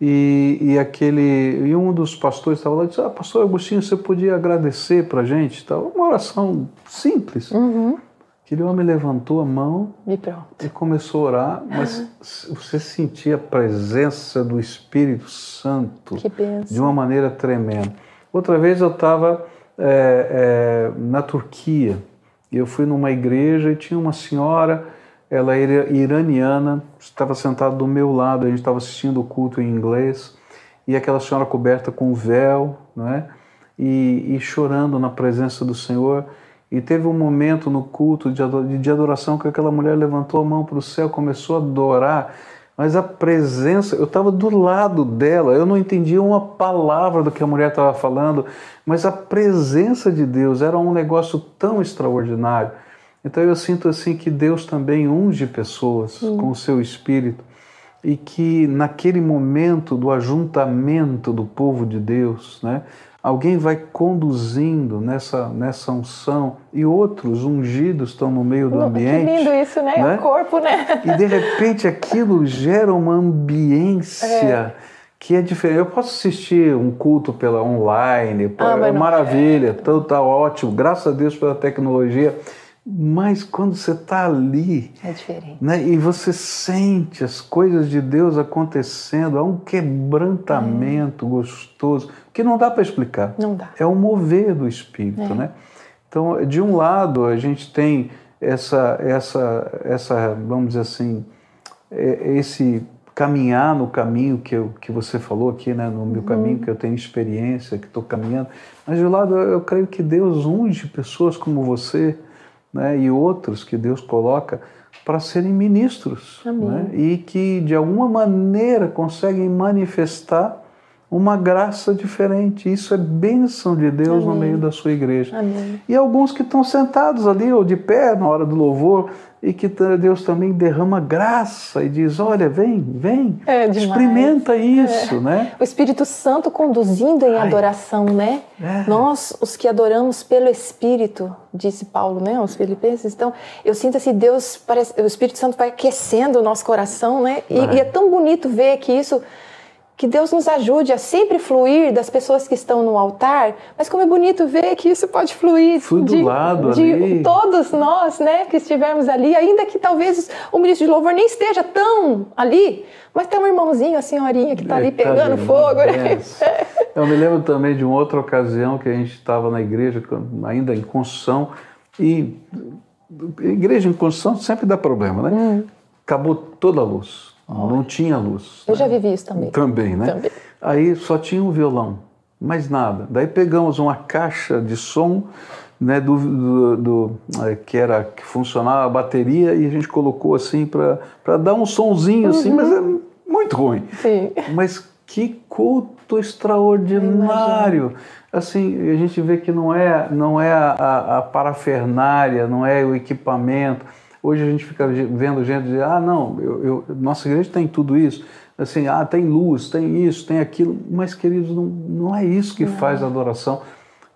E, e, aquele e um dos pastores estava lá e disse: Ah, pastor Agostinho, você podia agradecer para a gente? Uma oração simples. Uhum. Aquele homem levantou a mão e, e começou a orar, mas você sentia a presença do Espírito Santo de uma maneira tremenda. Outra vez eu estava é, é, na Turquia e eu fui numa igreja e tinha uma senhora ela era iraniana, estava sentada do meu lado, a gente estava assistindo o culto em inglês, e aquela senhora coberta com véu, não é? E, e, chorando na presença do Senhor. E teve um momento no culto de adoração que aquela mulher levantou a mão para o céu, começou a adorar, mas a presença, eu estava do lado dela, eu não entendia uma palavra do que a mulher estava falando, mas a presença de Deus era um negócio tão extraordinário. Então eu sinto assim que Deus também unge pessoas Sim. com o seu espírito e que naquele momento do ajuntamento do povo de Deus, né, alguém vai conduzindo nessa, nessa unção e outros ungidos estão no meio do ambiente. Que lindo isso, né? né? O corpo, né? E de repente aquilo gera uma ambiência. É. Que é diferente. Eu posso assistir um culto pela online, ah, é maravilha, é. tudo tá ótimo, graças a Deus pela tecnologia. Mas quando você está ali, é diferente. Né, e você sente as coisas de Deus acontecendo, há um quebrantamento gostoso que não dá para explicar. Não dá. É o mover do Espírito, é. né? Então, de um lado, a gente tem essa, essa, essa, vamos dizer assim, é, esse caminhar no caminho que, eu, que você falou aqui, né, no meu uhum. caminho, que eu tenho experiência, que estou caminhando. Mas de um lado, eu creio que Deus unge pessoas como você né, e outros que Deus coloca para serem ministros né, e que de alguma maneira conseguem manifestar uma graça diferente. Isso é bênção de Deus Amém. no meio da sua igreja. Amém. E alguns que estão sentados ali ou de pé na hora do louvor e que Deus também derrama graça e diz: olha, vem, vem, é experimenta isso, é. né? O Espírito Santo conduzindo em Ai. adoração, né? É. Nós, os que adoramos pelo Espírito, disse Paulo, né, aos Filipenses. Então, eu sinto assim, Deus, parece, o Espírito Santo vai aquecendo o nosso coração, né? E, e é tão bonito ver que isso que Deus nos ajude a sempre fluir das pessoas que estão no altar, mas como é bonito ver que isso pode fluir Fui de, lado de ali. todos nós, né, que estivermos ali, ainda que talvez o ministro de louvor nem esteja tão ali, mas tem um irmãozinho, a senhorinha que está ali pegando fogo. Né? Eu me lembro também de uma outra ocasião que a gente estava na igreja, ainda em construção, e igreja em construção sempre dá problema, né? Hum. Acabou toda a luz não tinha luz. Eu né? já vivi isso também. Também, né? Também. Aí só tinha um violão, mais nada. Daí pegamos uma caixa de som, né, do, do, do é, que era que funcionava a bateria e a gente colocou assim para dar um sonzinho assim, uhum. mas é muito ruim. Sim. Mas que culto extraordinário! Assim, a gente vê que não é não é a, a, a parafernália, não é o equipamento Hoje a gente fica vendo gente dizer, ah, não, eu, eu, nossa igreja tem tudo isso. Assim, ah, tem luz, tem isso, tem aquilo. Mas, queridos, não, não é isso que não. faz a adoração.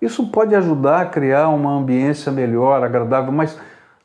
Isso pode ajudar a criar uma ambiência melhor, agradável, mas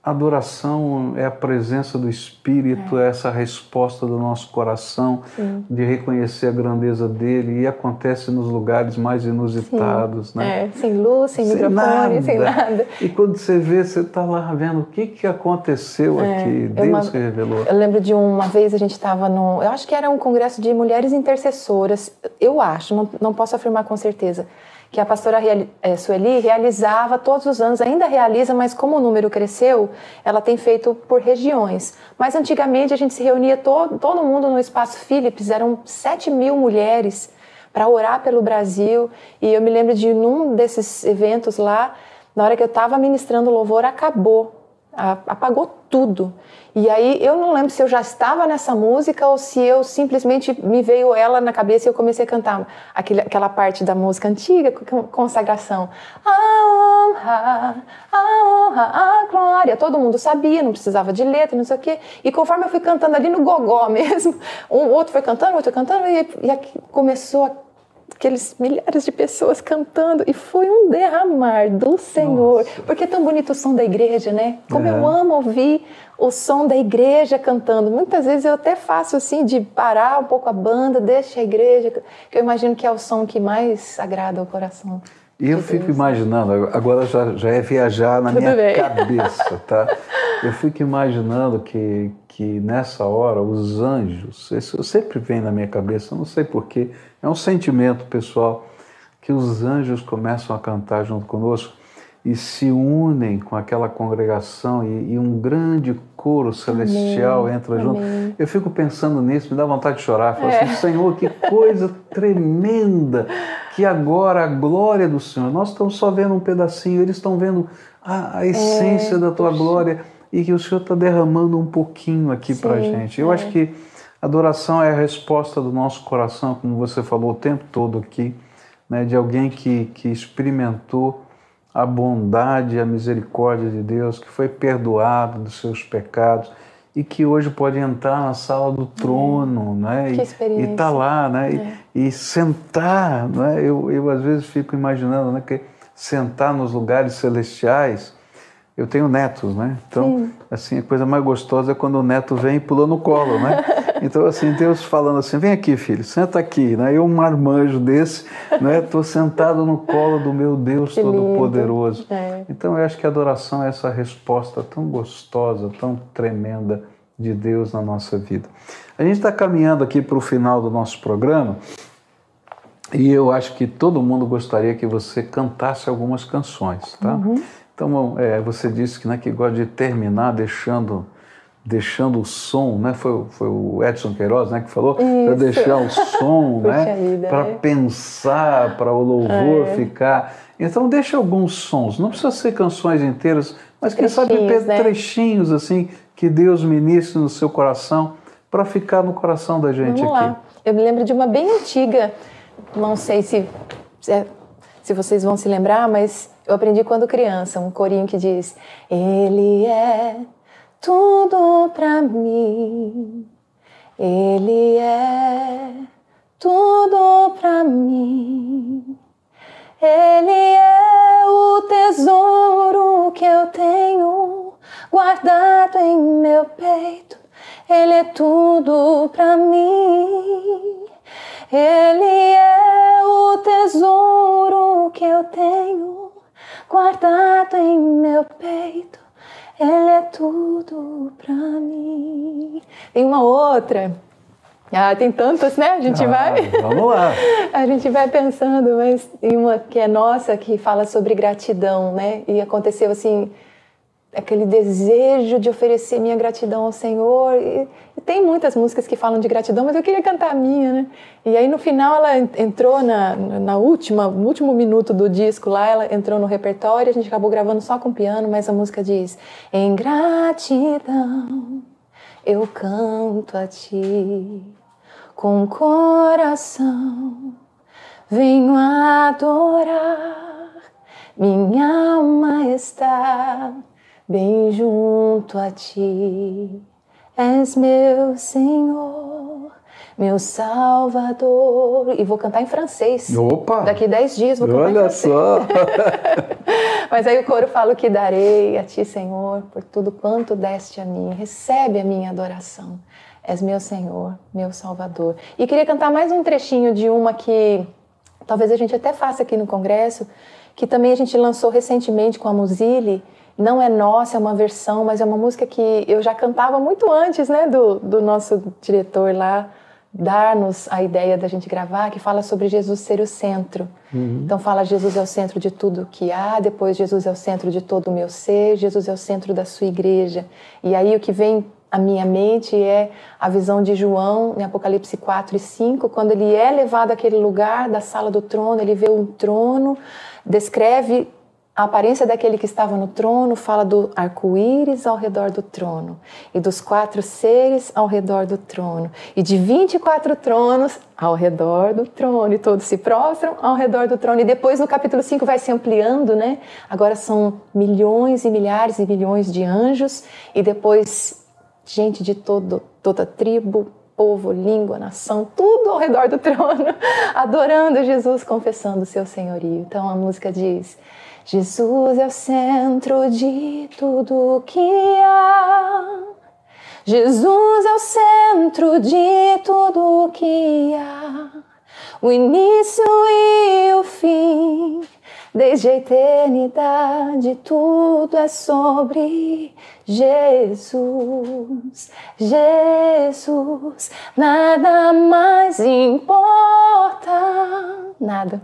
Adoração é a presença do Espírito, é, é essa resposta do nosso coração Sim. de reconhecer a grandeza dele e acontece nos lugares mais inusitados, Sim. né? É, sem luz, sem, sem microfone, nada. sem nada. E quando você vê, você está lá vendo o que, que aconteceu é, aqui, Deus uma, revelou. Eu lembro de uma vez a gente estava no, eu acho que era um congresso de mulheres intercessoras, eu acho, não, não posso afirmar com certeza que a pastora é, Sueli realizava todos os anos, ainda realiza, mas como o número cresceu, ela tem feito por regiões. Mas antigamente a gente se reunia todo, todo mundo no Espaço Philips, eram 7 mil mulheres para orar pelo Brasil. E eu me lembro de num desses eventos lá, na hora que eu estava ministrando louvor, acabou, apagou tudo. E aí eu não lembro se eu já estava nessa música ou se eu simplesmente me veio ela na cabeça e eu comecei a cantar aquele, aquela parte da música antiga, consagração. A honra, a honra, a glória. Todo mundo sabia, não precisava de letra, não sei o quê. E conforme eu fui cantando ali no gogó mesmo, um outro foi cantando, outro cantando, e, e começou a aqueles milhares de pessoas cantando e foi um derramar do Senhor. Nossa. Porque é tão bonito o som da igreja, né? Como é. eu amo ouvir o som da igreja cantando. Muitas vezes eu até faço assim de parar um pouco a banda, deixa a igreja, que eu imagino que é o som que mais agrada o coração. E eu fico imaginando, agora já, já é viajar na Tudo minha bem. cabeça, tá? Eu fico imaginando que, que nessa hora os anjos, isso sempre vem na minha cabeça, não sei porquê, é um sentimento pessoal, que os anjos começam a cantar junto conosco e se unem com aquela congregação e, e um grande coro celestial Amém. entra Amém. junto. Eu fico pensando nisso, me dá vontade de chorar. Falo é. assim, Senhor, que coisa tremenda que agora a glória do Senhor, nós estamos só vendo um pedacinho, eles estão vendo a, a essência é. da tua glória e que o Senhor está derramando um pouquinho aqui para a gente. Eu é. acho que adoração é a resposta do nosso coração, como você falou o tempo todo aqui, né, de alguém que, que experimentou a bondade e a misericórdia de Deus, que foi perdoado dos seus pecados e que hoje pode entrar na sala do trono, é. né? E estar tá lá, né? É. E, e, sentar, né? Eu, eu às vezes fico imaginando, né? Que sentar nos lugares celestiais eu tenho netos, né? Então, Sim. assim, a coisa mais gostosa é quando o neto vem e pula no colo, né? Então, assim, Deus falando assim, vem aqui, filho, senta aqui, né? Eu, um marmanjo desse, né? Estou sentado no colo do meu Deus Todo-Poderoso. É. Então, eu acho que a adoração é essa resposta tão gostosa, tão tremenda de Deus na nossa vida. A gente está caminhando aqui para o final do nosso programa e eu acho que todo mundo gostaria que você cantasse algumas canções, tá? Uhum. Então, é, você disse que, né, que gosta de terminar deixando deixando o som, né? Foi, foi o Edson Queiroz, né, que falou para deixar o som, né? Para é. pensar, para o louvor é. ficar. Então deixa alguns sons, não precisa ser canções inteiras, mas quem sabe né? trechinhos assim que Deus ministre no seu coração para ficar no coração da gente Vamos aqui. Lá. Eu me lembro de uma bem antiga, não sei se se vocês vão se lembrar, mas eu aprendi quando criança, um corinho que diz: Ele é tudo para mim. Ele é tudo para mim. Ele é o tesouro que eu tenho guardado em meu peito. Ele é tudo para mim. Ele é o tesouro que eu tenho guardado em meu peito. Ele é tudo pra mim. Tem uma outra. Ah, tem tantas, né? A gente ah, vai. Vamos lá. a gente vai pensando, mas tem uma que é nossa que fala sobre gratidão, né? E aconteceu assim aquele desejo de oferecer minha gratidão ao Senhor. E, e, tem muitas músicas que falam de gratidão, mas eu queria cantar a minha, né? E aí no final ela entrou na, na última, no último minuto do disco lá, ela entrou no repertório, a gente acabou gravando só com piano, mas a música diz: Em gratidão eu canto a ti com coração, venho adorar, minha alma está bem junto a ti. És meu Senhor, meu Salvador. E vou cantar em francês. Opa! Daqui dez dias vou cantar Olha em francês. só! Mas aí o coro fala o que darei a ti, Senhor, por tudo quanto deste a mim. Recebe a minha adoração. És meu Senhor, meu Salvador. E queria cantar mais um trechinho de uma que talvez a gente até faça aqui no Congresso, que também a gente lançou recentemente com a Muzile, não é nossa, é uma versão, mas é uma música que eu já cantava muito antes, né, do, do nosso diretor lá dar-nos a ideia da gente gravar, que fala sobre Jesus ser o centro. Uhum. Então fala Jesus é o centro de tudo que há, depois Jesus é o centro de todo o meu ser, Jesus é o centro da sua igreja. E aí o que vem à minha mente é a visão de João em Apocalipse 4 e 5, quando ele é levado àquele lugar da sala do trono, ele vê um trono, descreve a aparência daquele que estava no trono fala do arco-íris ao redor do trono, e dos quatro seres ao redor do trono, e de 24 tronos ao redor do trono, e todos se prostram ao redor do trono. E depois no capítulo 5 vai se ampliando, né? Agora são milhões e milhares e milhões de anjos, e depois gente de todo, toda tribo, povo, língua, nação, tudo ao redor do trono, adorando Jesus, confessando o seu senhorio. Então a música diz: Jesus é o centro de tudo que há. Jesus é o centro de tudo que há. O início e o fim Desde a eternidade tudo é sobre Jesus, Jesus, nada mais importa, nada,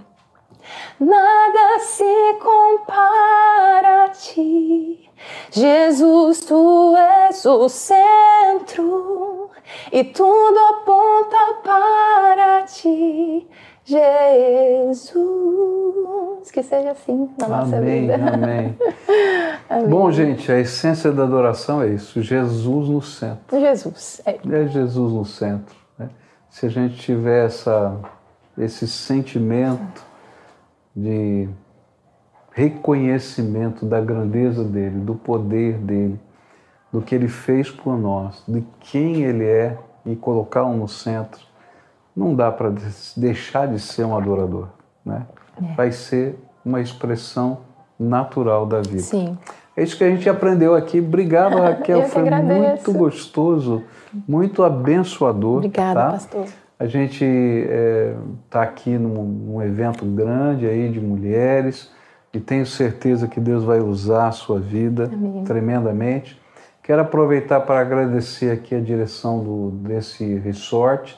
nada se compara a ti. Jesus, tu és o centro e tudo aponta para ti. Jesus. Que seja assim na nossa amém, vida. Amém. amém. Bom, gente, a essência da adoração é isso: Jesus no centro. Jesus. É, é Jesus no centro. Né? Se a gente tiver essa, esse sentimento de reconhecimento da grandeza dele, do poder dele, do que ele fez por nós, de quem ele é e colocar um no centro, não dá para deixar de ser um adorador, né? É. Vai ser uma expressão natural da vida. Sim. É isso que a gente aprendeu aqui. Obrigado, Raquel. Foi muito gostoso, muito abençoador. Obrigada, tá? pastor. A gente está é, tá aqui num, num, evento grande aí de mulheres e tenho certeza que Deus vai usar a sua vida Amém. tremendamente. Quero aproveitar para agradecer aqui a direção do, desse resort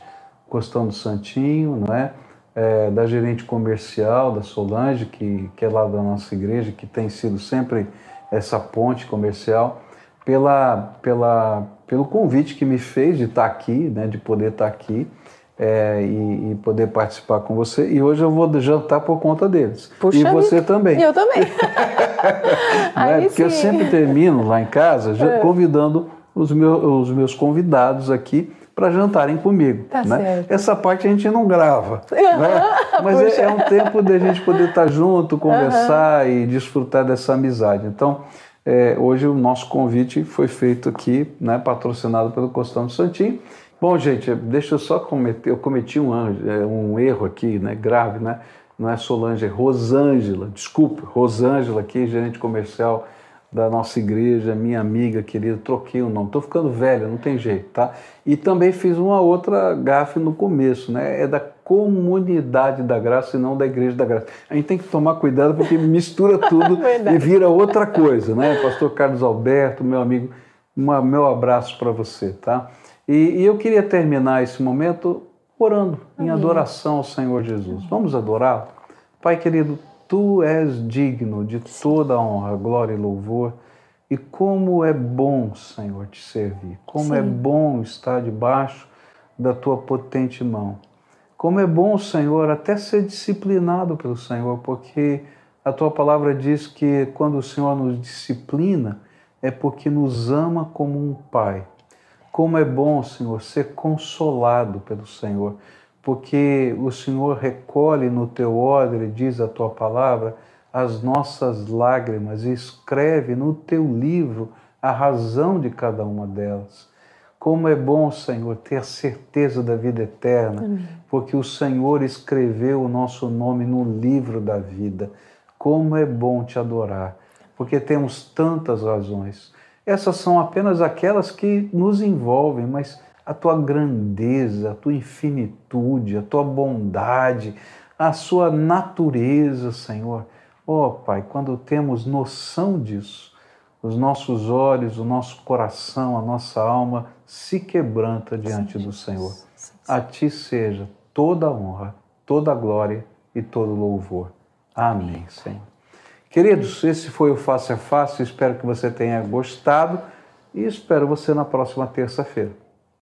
Costão do Santinho, não é? é? da gerente comercial, da Solange, que, que é lá da nossa igreja, que tem sido sempre essa ponte comercial, pela, pela, pelo convite que me fez de estar aqui, né, de poder estar aqui. É, e, e, poder participar com você. E hoje eu vou jantar por conta deles. Puxa e você também. Eu também. né? Porque sim. eu sempre termino lá em casa é. convidando os meus, os meus convidados aqui para jantarem comigo. Tá né? Essa parte a gente não grava, né? mas é, é, um tempo de a gente poder estar tá junto, conversar uhum. e desfrutar dessa amizade. Então, é, hoje o nosso convite foi feito aqui, né, patrocinado pelo Costão Santinho. Bom, gente, deixa eu só cometer, eu cometi um, é, um erro aqui, né, grave, né? Não é Solange, é Rosângela, desculpe, Rosângela aqui, gerente comercial da nossa igreja, minha amiga querida, troquei o nome. Estou ficando velha, não tem jeito, tá? E também fiz uma outra gafe no começo, né? É da comunidade da graça e não da igreja da graça. A gente tem que tomar cuidado porque mistura tudo e vira outra coisa, né? Pastor Carlos Alberto, meu amigo, uma, meu abraço para você, tá? E, e, eu queria terminar esse momento orando Amém. em adoração ao Senhor Jesus. Vamos adorá-lo? Pai querido, Tu és digno de toda honra, glória e louvor. E como é bom, Senhor, te servir. Como é Sim. é bom estar debaixo da tua potente mão. Como é bom, Senhor, até ser disciplinado pelo Senhor, porque a tua palavra diz que quando o Senhor nos disciplina, é porque nos ama como um pai. Como é bom, Senhor, ser consolado pelo Senhor porque o Senhor recolhe no teu odre, diz a tua palavra, as nossas lágrimas e escreve no teu livro a razão de cada uma delas. Como é bom, Senhor, ter a certeza da vida eterna, Amém. porque o Senhor escreveu o nosso nome no livro da vida. Como é bom te adorar, porque temos tantas razões. Essas são apenas aquelas que nos envolvem, mas a tua grandeza, a tua infinitude, a tua bondade, a sua natureza, Senhor. Oh, Pai, quando temos noção disso, os nossos olhos, o nosso coração, a nossa alma se quebranta diante Sim, do Senhor. Sim, a Ti seja toda a honra, toda a glória e todo louvor. Amém, Senhor. Queridos, esse foi o Face a Face. Espero que você tenha gostado e espero você na próxima terça-feira.